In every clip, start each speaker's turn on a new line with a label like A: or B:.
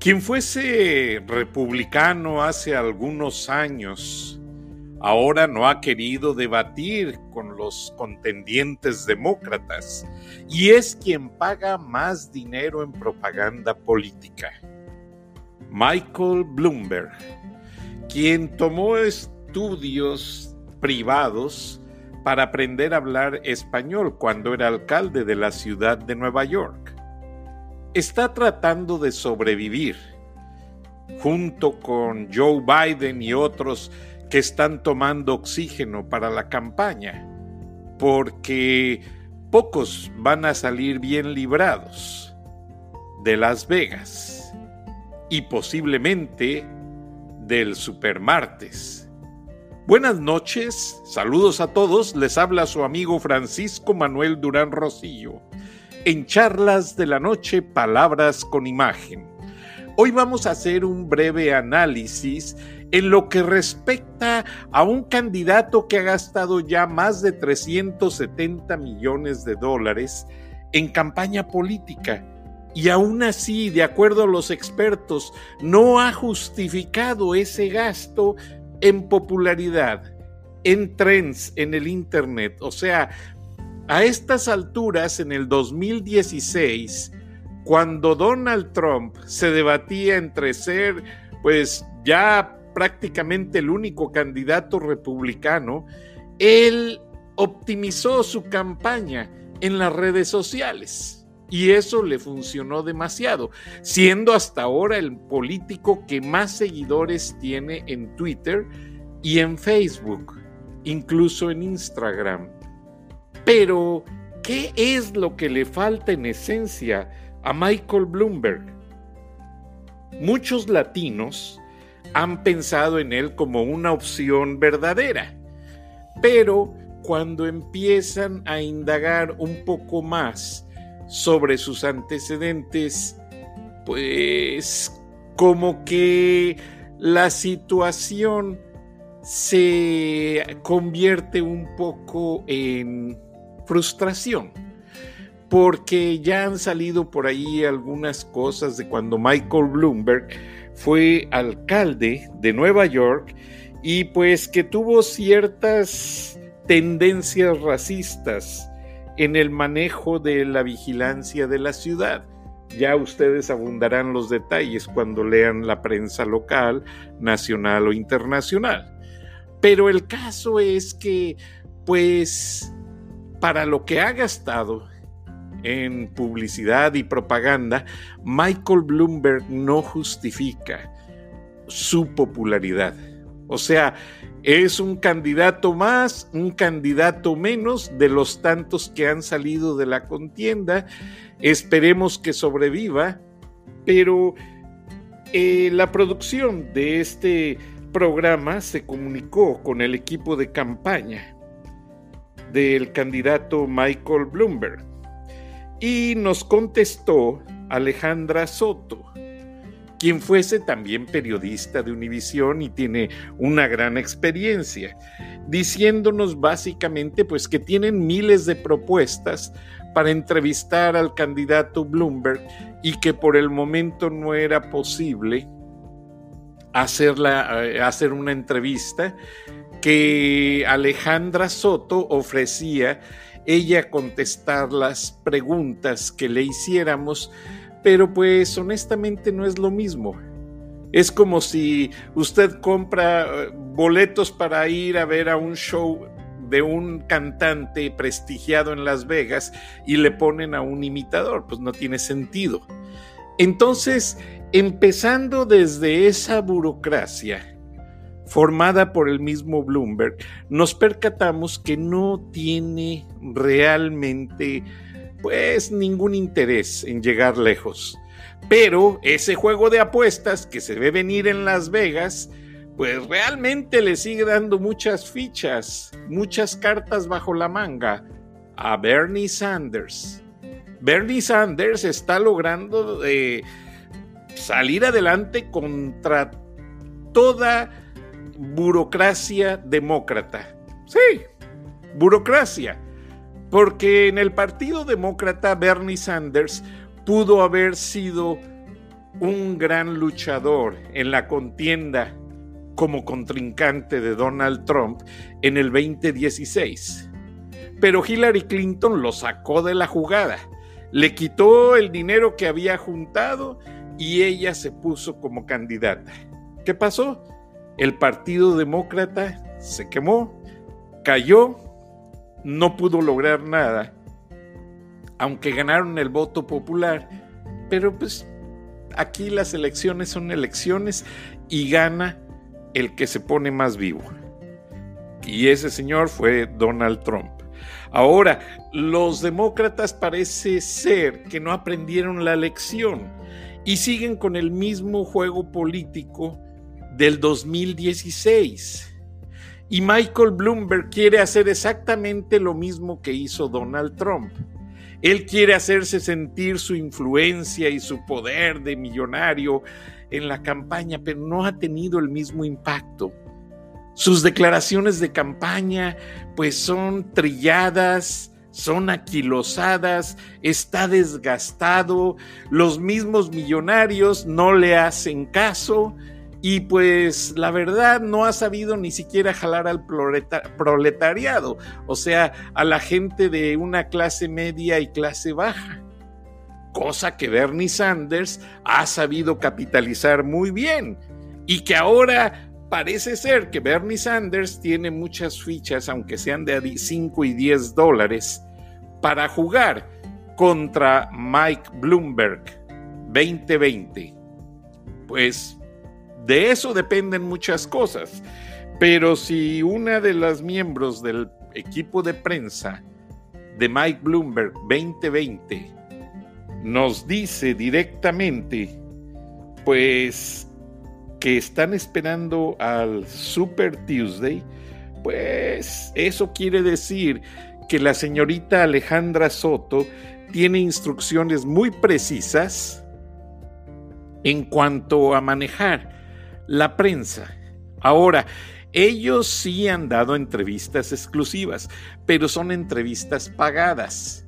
A: Quien fuese republicano hace algunos años, ahora no ha querido debatir con los contendientes demócratas y es quien paga más dinero en propaganda política. Michael Bloomberg, quien tomó estudios privados para aprender a hablar español cuando era alcalde de la ciudad de Nueva York. Está tratando de sobrevivir junto con Joe Biden y otros que están tomando oxígeno para la campaña, porque pocos van a salir bien librados de Las Vegas y posiblemente del Supermartes. Buenas noches, saludos a todos, les habla su amigo Francisco Manuel Durán Rosillo. En charlas de la noche, palabras con imagen. Hoy vamos a hacer un breve análisis en lo que respecta a un candidato que ha gastado ya más de 370 millones de dólares en campaña política y aún así, de acuerdo a los expertos, no ha justificado ese gasto en popularidad, en trends, en el Internet. O sea, a estas alturas, en el 2016, cuando Donald Trump se debatía entre ser, pues ya prácticamente el único candidato republicano, él optimizó su campaña en las redes sociales. Y eso le funcionó demasiado, siendo hasta ahora el político que más seguidores tiene en Twitter y en Facebook, incluso en Instagram. Pero, ¿qué es lo que le falta en esencia a Michael Bloomberg? Muchos latinos han pensado en él como una opción verdadera, pero cuando empiezan a indagar un poco más, sobre sus antecedentes, pues como que la situación se convierte un poco en frustración, porque ya han salido por ahí algunas cosas de cuando Michael Bloomberg fue alcalde de Nueva York y pues que tuvo ciertas tendencias racistas en el manejo de la vigilancia de la ciudad. Ya ustedes abundarán los detalles cuando lean la prensa local, nacional o internacional. Pero el caso es que, pues, para lo que ha gastado en publicidad y propaganda, Michael Bloomberg no justifica su popularidad. O sea, es un candidato más, un candidato menos de los tantos que han salido de la contienda. Esperemos que sobreviva, pero eh, la producción de este programa se comunicó con el equipo de campaña del candidato Michael Bloomberg. Y nos contestó Alejandra Soto quien fuese también periodista de Univisión y tiene una gran experiencia, diciéndonos básicamente pues que tienen miles de propuestas para entrevistar al candidato Bloomberg y que por el momento no era posible hacerla, eh, hacer una entrevista que Alejandra Soto ofrecía ella contestar las preguntas que le hiciéramos pero pues honestamente no es lo mismo. Es como si usted compra eh, boletos para ir a ver a un show de un cantante prestigiado en Las Vegas y le ponen a un imitador, pues no tiene sentido. Entonces, empezando desde esa burocracia formada por el mismo Bloomberg, nos percatamos que no tiene realmente pues ningún interés en llegar lejos. Pero ese juego de apuestas que se ve venir en Las Vegas, pues realmente le sigue dando muchas fichas, muchas cartas bajo la manga a Bernie Sanders. Bernie Sanders está logrando eh, salir adelante contra toda burocracia demócrata. Sí, burocracia porque en el Partido Demócrata Bernie Sanders pudo haber sido un gran luchador en la contienda como contrincante de Donald Trump en el 2016. Pero Hillary Clinton lo sacó de la jugada, le quitó el dinero que había juntado y ella se puso como candidata. ¿Qué pasó? El Partido Demócrata se quemó, cayó, no pudo lograr nada, aunque ganaron el voto popular, pero pues aquí las elecciones son elecciones y gana el que se pone más vivo. Y ese señor fue Donald Trump. Ahora, los demócratas parece ser que no aprendieron la lección y siguen con el mismo juego político del 2016. Y Michael Bloomberg quiere hacer exactamente lo mismo que hizo Donald Trump. Él quiere hacerse sentir su influencia y su poder de millonario en la campaña, pero no ha tenido el mismo impacto. Sus declaraciones de campaña pues son trilladas, son aquilosadas, está desgastado, los mismos millonarios no le hacen caso y pues la verdad no ha sabido ni siquiera jalar al proletariado, o sea, a la gente de una clase media y clase baja. Cosa que Bernie Sanders ha sabido capitalizar muy bien y que ahora parece ser que Bernie Sanders tiene muchas fichas, aunque sean de 5 y 10 dólares, para jugar contra Mike Bloomberg 2020. Pues de eso dependen muchas cosas. Pero si una de las miembros del equipo de prensa de Mike Bloomberg 2020 nos dice directamente, pues que están esperando al Super Tuesday, pues eso quiere decir que la señorita Alejandra Soto tiene instrucciones muy precisas en cuanto a manejar la prensa. Ahora, ellos sí han dado entrevistas exclusivas, pero son entrevistas pagadas.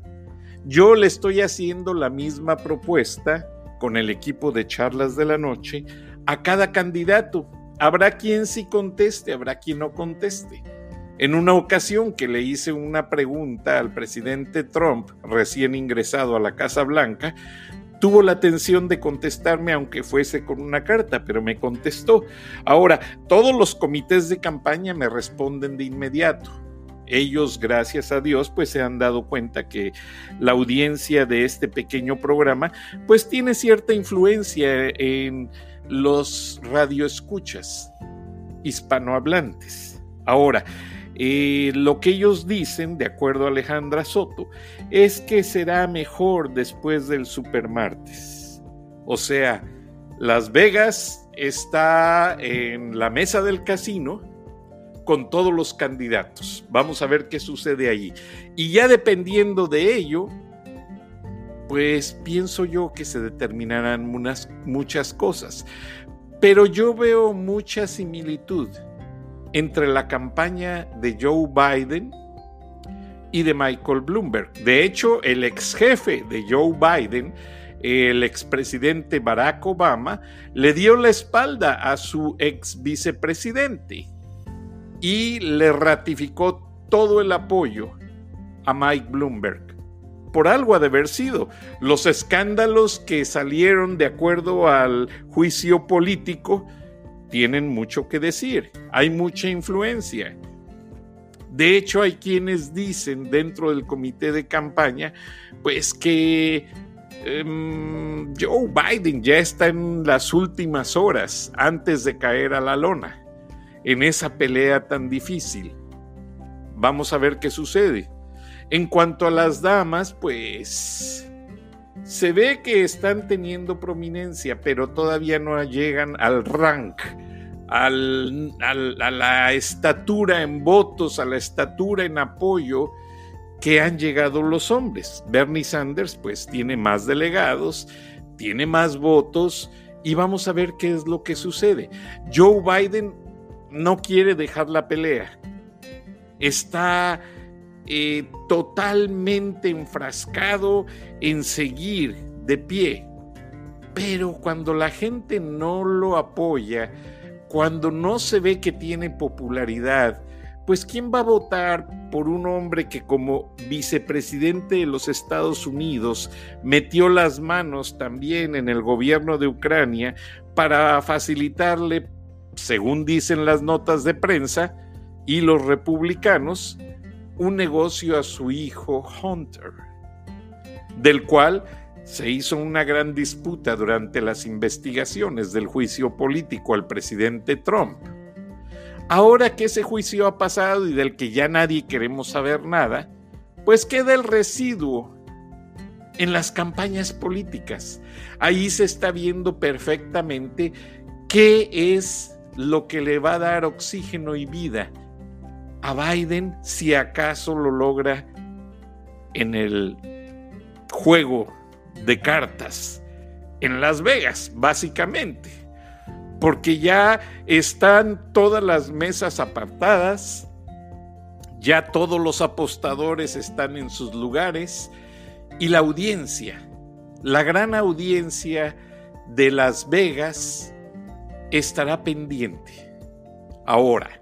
A: Yo le estoy haciendo la misma propuesta con el equipo de charlas de la noche a cada candidato. Habrá quien sí conteste, habrá quien no conteste. En una ocasión que le hice una pregunta al presidente Trump, recién ingresado a la Casa Blanca, tuvo la atención de contestarme aunque fuese con una carta, pero me contestó. Ahora, todos los comités de campaña me responden de inmediato. Ellos, gracias a Dios, pues se han dado cuenta que la audiencia de este pequeño programa, pues tiene cierta influencia en los radioescuchas hispanohablantes. Ahora, eh, lo que ellos dicen, de acuerdo a Alejandra Soto, es que será mejor después del supermartes. O sea, Las Vegas está en la mesa del casino con todos los candidatos. Vamos a ver qué sucede allí. Y ya dependiendo de ello, pues pienso yo que se determinarán muchas cosas. Pero yo veo mucha similitud entre la campaña de Joe Biden y de Michael Bloomberg. De hecho, el ex jefe de Joe Biden, el expresidente Barack Obama, le dio la espalda a su ex vicepresidente y le ratificó todo el apoyo a Mike Bloomberg. Por algo ha de haber sido. Los escándalos que salieron de acuerdo al juicio político tienen mucho que decir, hay mucha influencia. De hecho, hay quienes dicen dentro del comité de campaña, pues que em, Joe Biden ya está en las últimas horas antes de caer a la lona, en esa pelea tan difícil. Vamos a ver qué sucede. En cuanto a las damas, pues se ve que están teniendo prominencia, pero todavía no llegan al rank, a la estatura en votos, a la estatura en apoyo que han llegado los hombres. Bernie Sanders pues tiene más delegados, tiene más votos y vamos a ver qué es lo que sucede. Joe Biden no quiere dejar la pelea. Está eh, totalmente enfrascado en seguir de pie. Pero cuando la gente no lo apoya, cuando no se ve que tiene popularidad, pues ¿quién va a votar por un hombre que como vicepresidente de los Estados Unidos metió las manos también en el gobierno de Ucrania para facilitarle, según dicen las notas de prensa, y los republicanos, un negocio a su hijo Hunter, del cual se hizo una gran disputa durante las investigaciones del juicio político al presidente Trump. Ahora que ese juicio ha pasado y del que ya nadie queremos saber nada, pues queda el residuo en las campañas políticas. Ahí se está viendo perfectamente qué es lo que le va a dar oxígeno y vida a Biden si acaso lo logra en el juego de cartas en Las Vegas, básicamente, porque ya están todas las mesas apartadas, ya todos los apostadores están en sus lugares y la audiencia, la gran audiencia de Las Vegas estará pendiente. Ahora,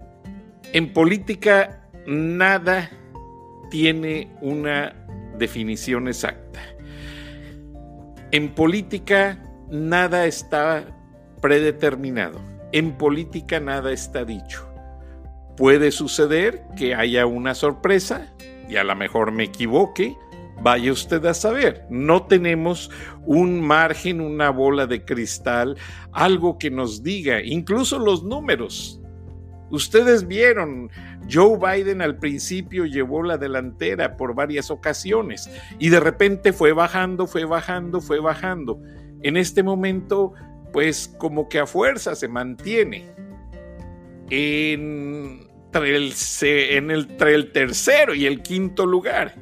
A: en política nada tiene una definición exacta. En política nada está predeterminado. En política nada está dicho. Puede suceder que haya una sorpresa y a lo mejor me equivoque. Vaya usted a saber, no tenemos un margen, una bola de cristal, algo que nos diga, incluso los números. Ustedes vieron, Joe Biden al principio llevó la delantera por varias ocasiones y de repente fue bajando, fue bajando, fue bajando. En este momento, pues como que a fuerza se mantiene en el, entre el tercero y el quinto lugar.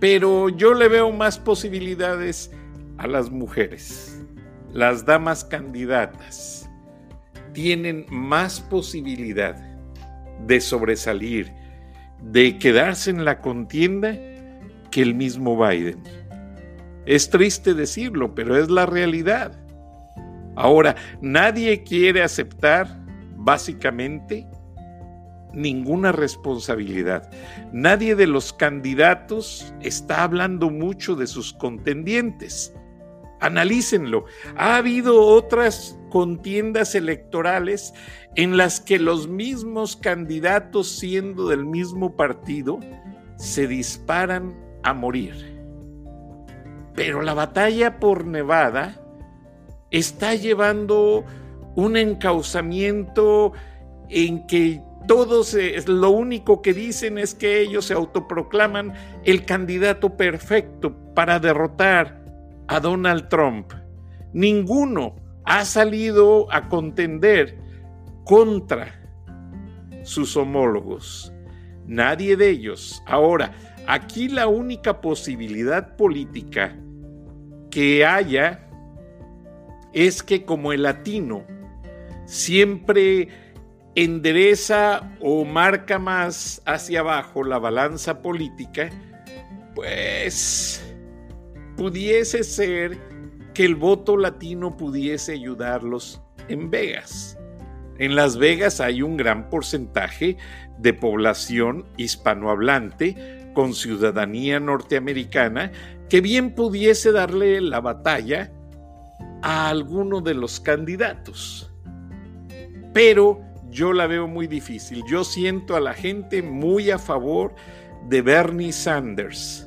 A: Pero yo le veo más posibilidades a las mujeres, las damas candidatas tienen más posibilidad de sobresalir, de quedarse en la contienda que el mismo Biden. Es triste decirlo, pero es la realidad. Ahora, nadie quiere aceptar básicamente ninguna responsabilidad. Nadie de los candidatos está hablando mucho de sus contendientes. Analícenlo. Ha habido otras contiendas electorales en las que los mismos candidatos, siendo del mismo partido, se disparan a morir. Pero la batalla por Nevada está llevando un encauzamiento en que todos lo único que dicen es que ellos se autoproclaman el candidato perfecto para derrotar a Donald Trump. Ninguno ha salido a contender contra sus homólogos. Nadie de ellos. Ahora, aquí la única posibilidad política que haya es que como el latino siempre endereza o marca más hacia abajo la balanza política, pues pudiese ser que el voto latino pudiese ayudarlos en Vegas. En Las Vegas hay un gran porcentaje de población hispanohablante con ciudadanía norteamericana que bien pudiese darle la batalla a alguno de los candidatos. Pero yo la veo muy difícil. Yo siento a la gente muy a favor de Bernie Sanders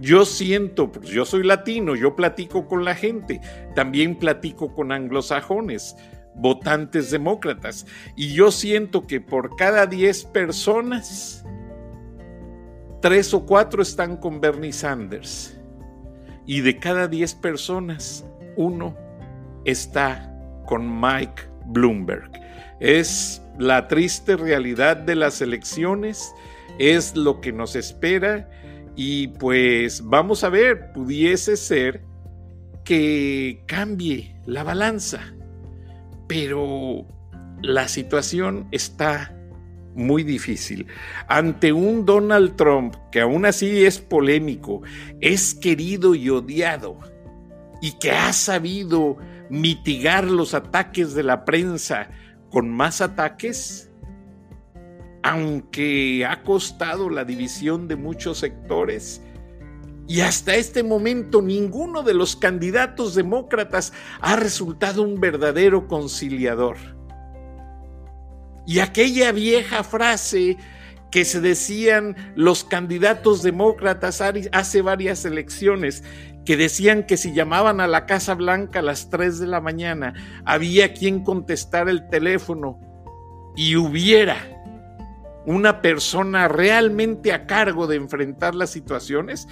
A: yo siento, pues yo soy latino, yo platico con la gente, también platico con anglosajones, votantes demócratas, y yo siento que por cada 10 personas, tres o cuatro están con Bernie Sanders, y de cada 10 personas, uno está con Mike Bloomberg. Es la triste realidad de las elecciones, es lo que nos espera y pues vamos a ver, pudiese ser que cambie la balanza, pero la situación está muy difícil. Ante un Donald Trump que aún así es polémico, es querido y odiado, y que ha sabido mitigar los ataques de la prensa con más ataques, aunque ha costado la división de muchos sectores, y hasta este momento ninguno de los candidatos demócratas ha resultado un verdadero conciliador. Y aquella vieja frase que se decían los candidatos demócratas hace varias elecciones, que decían que si llamaban a la Casa Blanca a las 3 de la mañana, había quien contestar el teléfono y hubiera una persona realmente a cargo de enfrentar las situaciones,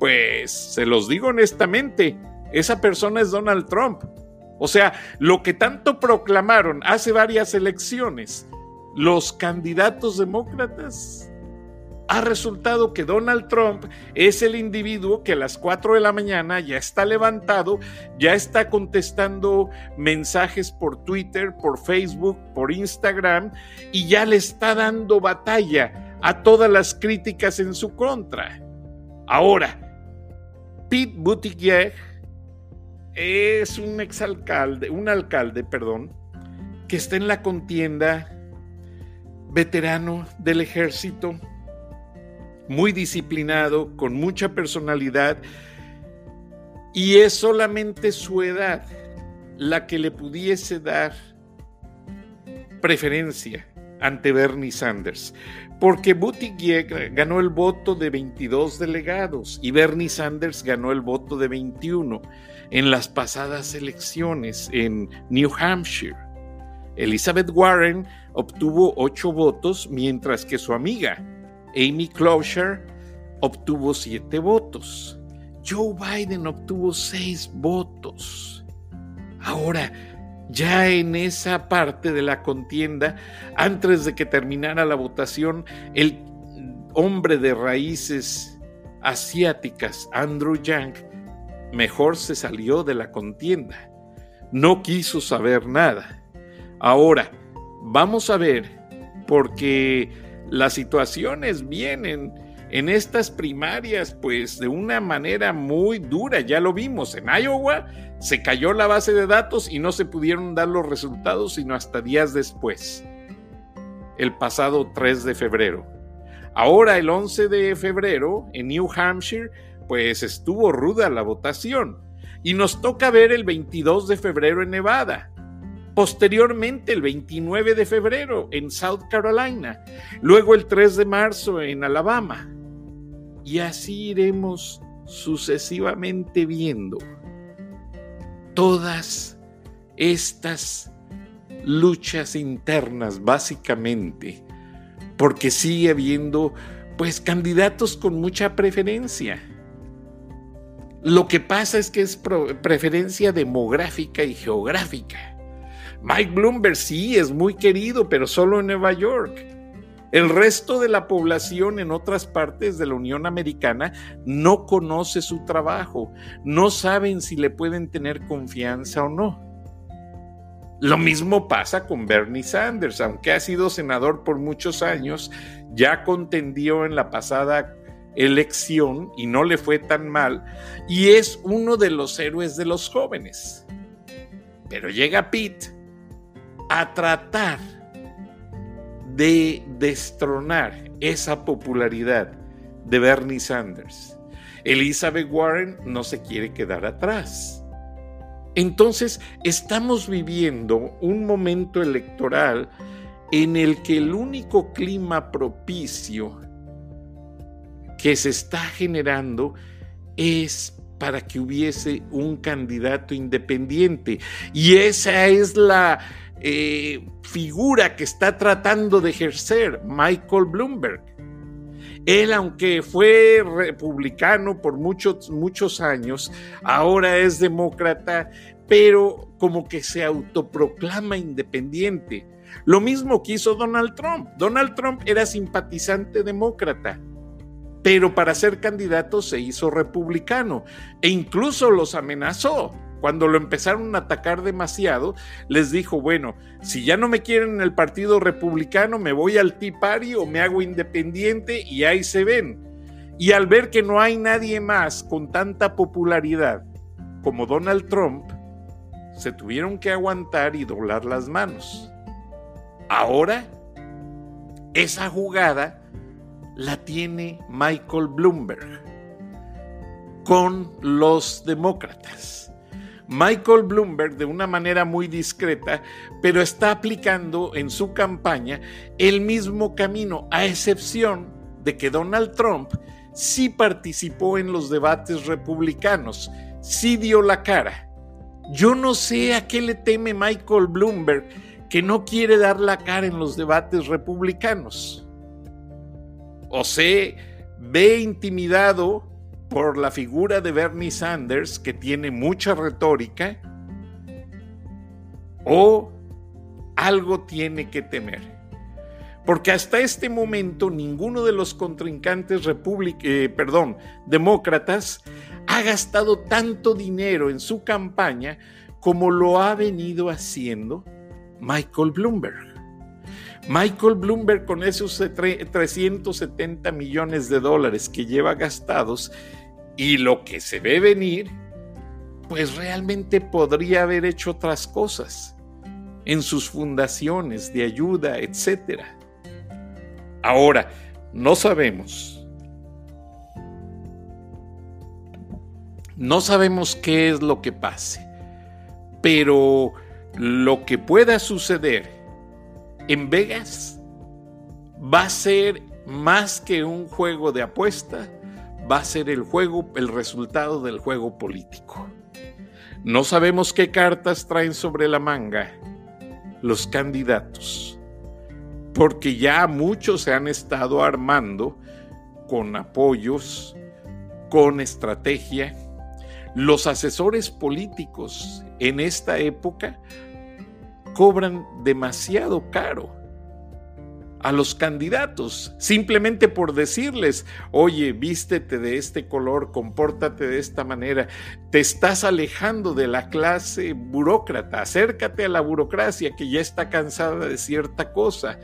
A: pues se los digo honestamente, esa persona es Donald Trump. O sea, lo que tanto proclamaron hace varias elecciones los candidatos demócratas, ha resultado que Donald Trump es el individuo que a las 4 de la mañana ya está levantado, ya está contestando mensajes por Twitter, por Facebook, por Instagram y ya le está dando batalla a todas las críticas en su contra. Ahora, Pete Buttigieg es un exalcalde, un alcalde, perdón, que está en la contienda, veterano del ejército, muy disciplinado, con mucha personalidad, y es solamente su edad la que le pudiese dar preferencia ante Bernie Sanders porque Buttigieg ganó el voto de 22 delegados y Bernie Sanders ganó el voto de 21 en las pasadas elecciones en New Hampshire. Elizabeth Warren obtuvo 8 votos, mientras que su amiga Amy Klobuchar obtuvo 7 votos. Joe Biden obtuvo 6 votos. Ahora, ya en esa parte de la contienda, antes de que terminara la votación, el hombre de raíces asiáticas, Andrew Yang, mejor se salió de la contienda. No quiso saber nada. Ahora, vamos a ver, porque las situaciones vienen en estas primarias, pues de una manera muy dura, ya lo vimos, en Iowa se cayó la base de datos y no se pudieron dar los resultados sino hasta días después, el pasado 3 de febrero. Ahora, el 11 de febrero, en New Hampshire, pues estuvo ruda la votación y nos toca ver el 22 de febrero en Nevada. Posteriormente, el 29 de febrero en South Carolina. Luego el 3 de marzo en Alabama. Y así iremos sucesivamente viendo todas estas luchas internas, básicamente, porque sigue habiendo pues candidatos con mucha preferencia. Lo que pasa es que es preferencia demográfica y geográfica. Mike Bloomberg sí es muy querido, pero solo en Nueva York. El resto de la población en otras partes de la Unión Americana no conoce su trabajo, no saben si le pueden tener confianza o no. Lo mismo pasa con Bernie Sanders, aunque ha sido senador por muchos años, ya contendió en la pasada elección y no le fue tan mal, y es uno de los héroes de los jóvenes. Pero llega Pete a tratar de destronar esa popularidad de Bernie Sanders. Elizabeth Warren no se quiere quedar atrás. Entonces, estamos viviendo un momento electoral en el que el único clima propicio que se está generando es para que hubiese un candidato independiente. Y esa es la eh, figura que está tratando de ejercer Michael Bloomberg. Él, aunque fue republicano por muchos, muchos años, ahora es demócrata, pero como que se autoproclama independiente. Lo mismo que hizo Donald Trump. Donald Trump era simpatizante demócrata, pero para ser candidato se hizo republicano e incluso los amenazó. Cuando lo empezaron a atacar demasiado, les dijo, bueno, si ya no me quieren en el Partido Republicano, me voy al Tea Party o me hago independiente y ahí se ven. Y al ver que no hay nadie más con tanta popularidad como Donald Trump se tuvieron que aguantar y doblar las manos. Ahora, esa jugada la tiene Michael Bloomberg con los demócratas. Michael Bloomberg de una manera muy discreta, pero está aplicando en su campaña el mismo camino, a excepción de que Donald Trump sí participó en los debates republicanos, sí dio la cara. Yo no sé a qué le teme Michael Bloomberg que no quiere dar la cara en los debates republicanos. O se ve intimidado por la figura de Bernie Sanders, que tiene mucha retórica, o algo tiene que temer. Porque hasta este momento ninguno de los contrincantes eh, perdón, demócratas ha gastado tanto dinero en su campaña como lo ha venido haciendo Michael Bloomberg. Michael Bloomberg con esos 370 millones de dólares que lleva gastados y lo que se ve venir, pues realmente podría haber hecho otras cosas en sus fundaciones de ayuda, etc. Ahora, no sabemos. No sabemos qué es lo que pase, pero lo que pueda suceder en Vegas va a ser más que un juego de apuesta, va a ser el juego, el resultado del juego político. No sabemos qué cartas traen sobre la manga los candidatos, porque ya muchos se han estado armando con apoyos, con estrategia. Los asesores políticos en esta época cobran demasiado caro a los candidatos, simplemente por decirles, oye, vístete de este color, compórtate de esta manera, te estás alejando de la clase burócrata, acércate a la burocracia que ya está cansada de cierta cosa.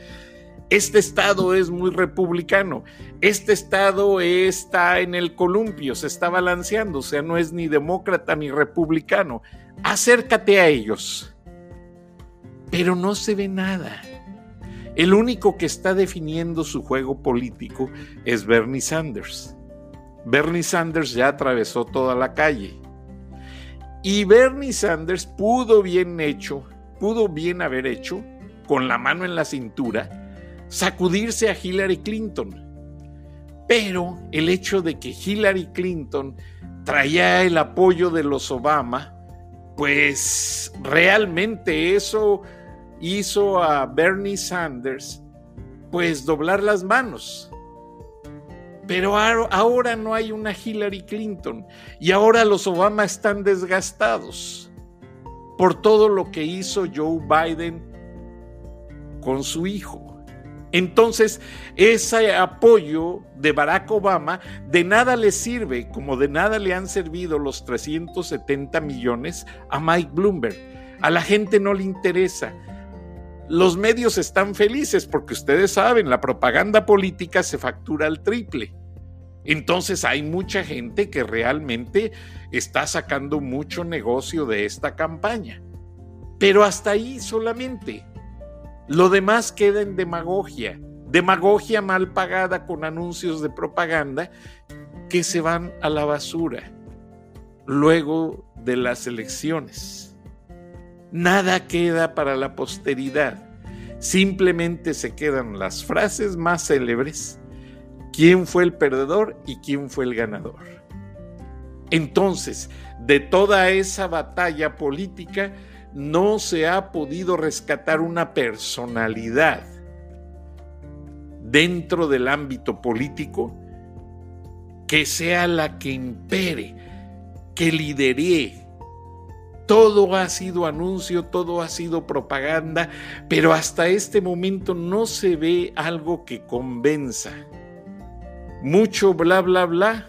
A: Este estado es muy republicano, este estado está en el columpio, se está balanceando, o sea, no es ni demócrata ni republicano. Acércate a ellos pero no se ve nada. El único que está definiendo su juego político es Bernie Sanders. Bernie Sanders ya atravesó toda la calle. Y Bernie Sanders pudo bien hecho, pudo bien haber hecho, con la mano en la cintura, sacudirse a Hillary Clinton. Pero el hecho de que Hillary Clinton traía el apoyo de los Obama, pues realmente eso hizo a Bernie Sanders pues doblar las manos. Pero ahora no hay una Hillary Clinton y ahora los Obama están desgastados por todo lo que hizo Joe Biden con su hijo. Entonces, ese apoyo de Barack Obama de nada le sirve, como de nada le han servido los 370 millones a Mike Bloomberg. A la gente no le interesa los medios están felices porque ustedes saben, la propaganda política se factura al triple. Entonces hay mucha gente que realmente está sacando mucho negocio de esta campaña. Pero hasta ahí solamente. Lo demás queda en demagogia. Demagogia mal pagada con anuncios de propaganda que se van a la basura luego de las elecciones nada queda para la posteridad. Simplemente se quedan las frases más célebres, quién fue el perdedor y quién fue el ganador. Entonces, de toda esa batalla política, no se ha podido rescatar una personalidad dentro del ámbito político que sea la que impere, que lidere, todo ha sido anuncio, todo ha sido propaganda, pero hasta este momento no se ve algo que convenza. Mucho bla, bla, bla,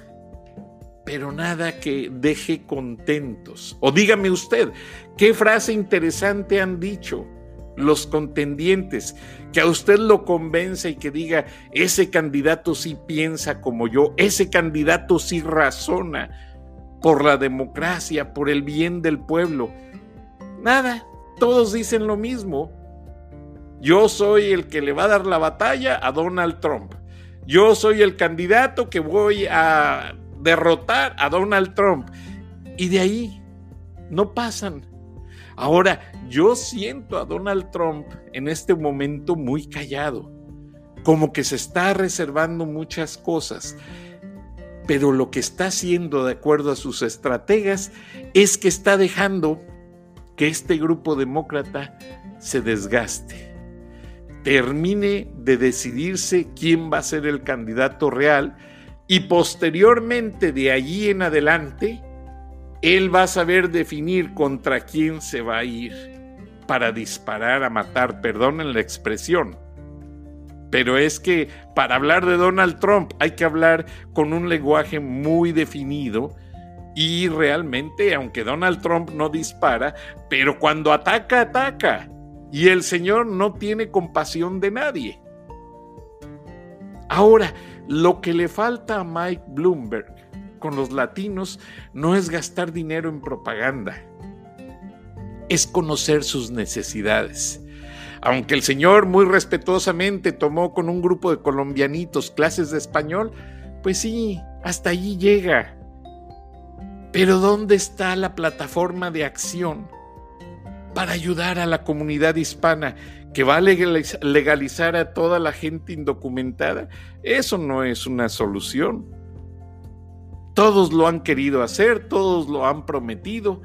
A: pero nada que deje contentos. O dígame usted, ¿qué frase interesante han dicho los contendientes? Que a usted lo convence y que diga, ese candidato sí piensa como yo, ese candidato sí razona por la democracia, por el bien del pueblo. Nada, todos dicen lo mismo. Yo soy el que le va a dar la batalla a Donald Trump. Yo soy el candidato que voy a derrotar a Donald Trump. Y de ahí no pasan. Ahora, yo siento a Donald Trump en este momento muy callado, como que se está reservando muchas cosas, pero lo que está haciendo de acuerdo a sus estrategas es que está dejando que este grupo demócrata se desgaste, termine de decidirse quién va a ser el candidato real y posteriormente de allí en adelante, él va a saber definir contra quién se va a ir para disparar a matar, perdonen la expresión. Pero es que para hablar de Donald Trump hay que hablar con un lenguaje muy definido y realmente, aunque Donald Trump no dispara, pero cuando ataca, ataca. Y el señor no tiene compasión de nadie. Ahora, lo que le falta a Mike Bloomberg con los latinos no es gastar dinero en propaganda, es conocer sus necesidades. Aunque el señor muy respetuosamente tomó con un grupo de colombianitos clases de español, pues sí, hasta allí llega. Pero ¿dónde está la plataforma de acción para ayudar a la comunidad hispana que va a legalizar a toda la gente indocumentada? Eso no es una solución. Todos lo han querido hacer, todos lo han prometido,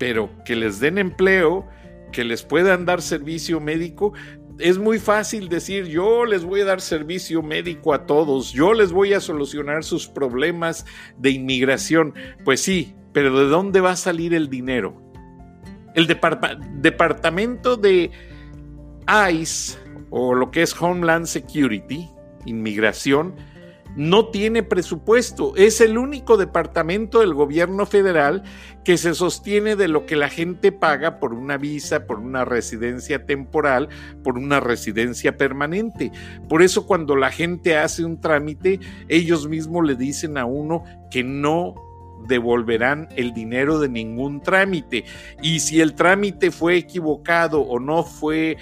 A: pero que les den empleo, que les puedan dar servicio médico, es muy fácil decir, yo les voy a dar servicio médico a todos, yo les voy a solucionar sus problemas de inmigración. Pues sí, pero ¿de dónde va a salir el dinero? El departamento de ICE o lo que es Homeland Security, inmigración, no tiene presupuesto. Es el único departamento del gobierno federal que se sostiene de lo que la gente paga por una visa, por una residencia temporal, por una residencia permanente. Por eso cuando la gente hace un trámite, ellos mismos le dicen a uno que no devolverán el dinero de ningún trámite. Y si el trámite fue equivocado o no fue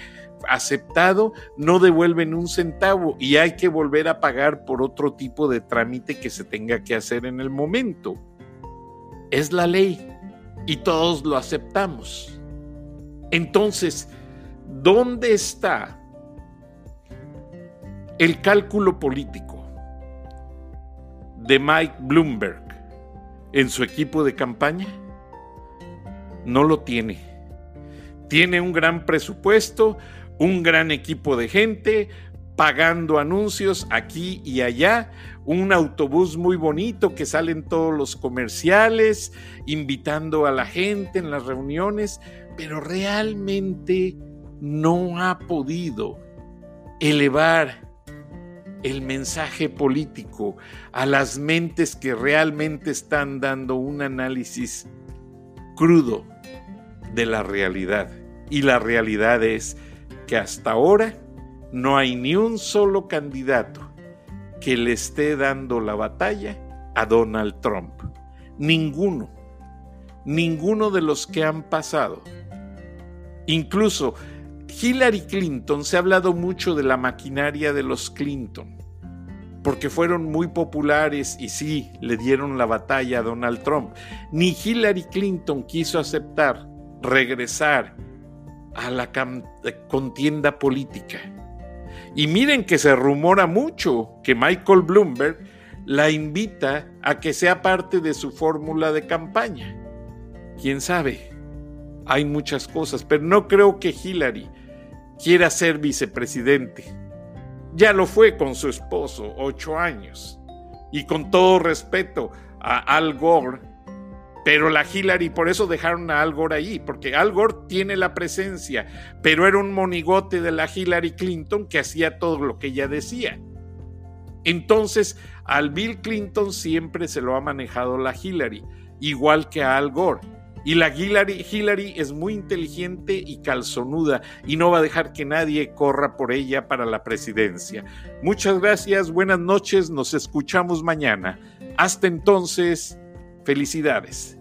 A: aceptado, no devuelven un centavo y hay que volver a pagar por otro tipo de trámite que se tenga que hacer en el momento. Es la ley y todos lo aceptamos. Entonces, ¿dónde está el cálculo político de Mike Bloomberg en su equipo de campaña? No lo tiene. Tiene un gran presupuesto, un gran equipo de gente pagando anuncios aquí y allá, un autobús muy bonito que salen todos los comerciales, invitando a la gente en las reuniones, pero realmente no ha podido elevar el mensaje político a las mentes que realmente están dando un análisis crudo de la realidad. Y la realidad es que hasta ahora no hay ni un solo candidato que le esté dando la batalla a Donald Trump. Ninguno. Ninguno de los que han pasado. Incluso Hillary Clinton, se ha hablado mucho de la maquinaria de los Clinton, porque fueron muy populares y sí, le dieron la batalla a Donald Trump. Ni Hillary Clinton quiso aceptar regresar a la contienda política. Y miren que se rumora mucho que Michael Bloomberg la invita a que sea parte de su fórmula de campaña. ¿Quién sabe? Hay muchas cosas, pero no creo que Hillary quiera ser vicepresidente. Ya lo fue con su esposo, ocho años. Y con todo respeto a Al Gore, pero la Hillary, por eso dejaron a Al Gore ahí, porque Al Gore tiene la presencia, pero era un monigote de la Hillary Clinton que hacía todo lo que ella decía. Entonces, al Bill Clinton siempre se lo ha manejado la Hillary, igual que a Al Gore. Y la Hillary, Hillary es muy inteligente y calzonuda y no va a dejar que nadie corra por ella para la presidencia. Muchas gracias, buenas noches, nos escuchamos mañana. Hasta entonces, Felicidades.